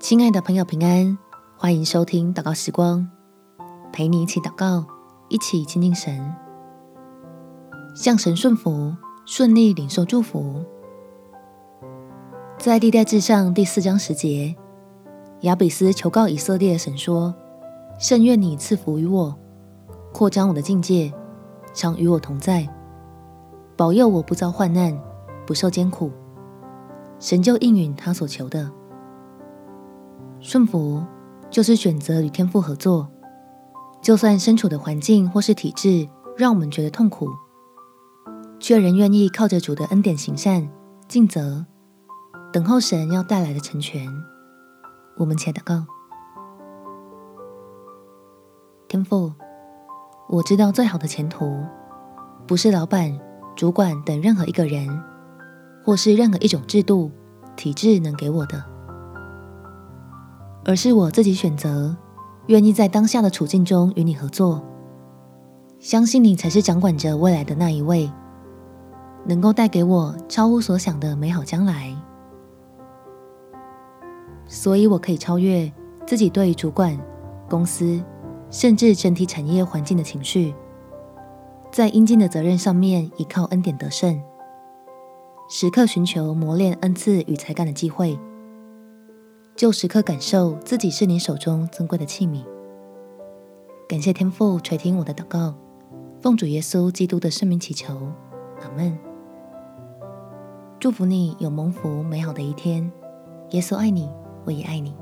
亲爱的朋友，平安！欢迎收听祷告时光，陪你一起祷告，一起亲近神，向神顺服，顺利领受祝福。在历代志上第四章十节，亚比斯求告以色列神说：“甚愿你赐福于我，扩张我的境界，常与我同在，保佑我不遭患难，不受艰苦。”神就应允他所求的。顺服就是选择与天赋合作，就算身处的环境或是体制让我们觉得痛苦，却仍愿意靠着主的恩典行善、尽责，等候神要带来的成全。我们且祷告：天赋，我知道最好的前途，不是老板、主管等任何一个人，或是任何一种制度、体制能给我的。而是我自己选择，愿意在当下的处境中与你合作，相信你才是掌管着未来的那一位，能够带给我超乎所想的美好将来。所以我可以超越自己对于主管、公司，甚至整体产业环境的情绪，在应尽的责任上面依靠恩典得胜，时刻寻求磨练恩赐与才干的机会。就时刻感受自己是你手中尊贵的器皿。感谢天父垂听我的祷告，奉主耶稣基督的圣名祈求，阿门。祝福你有蒙福美好的一天。耶稣爱你，我也爱你。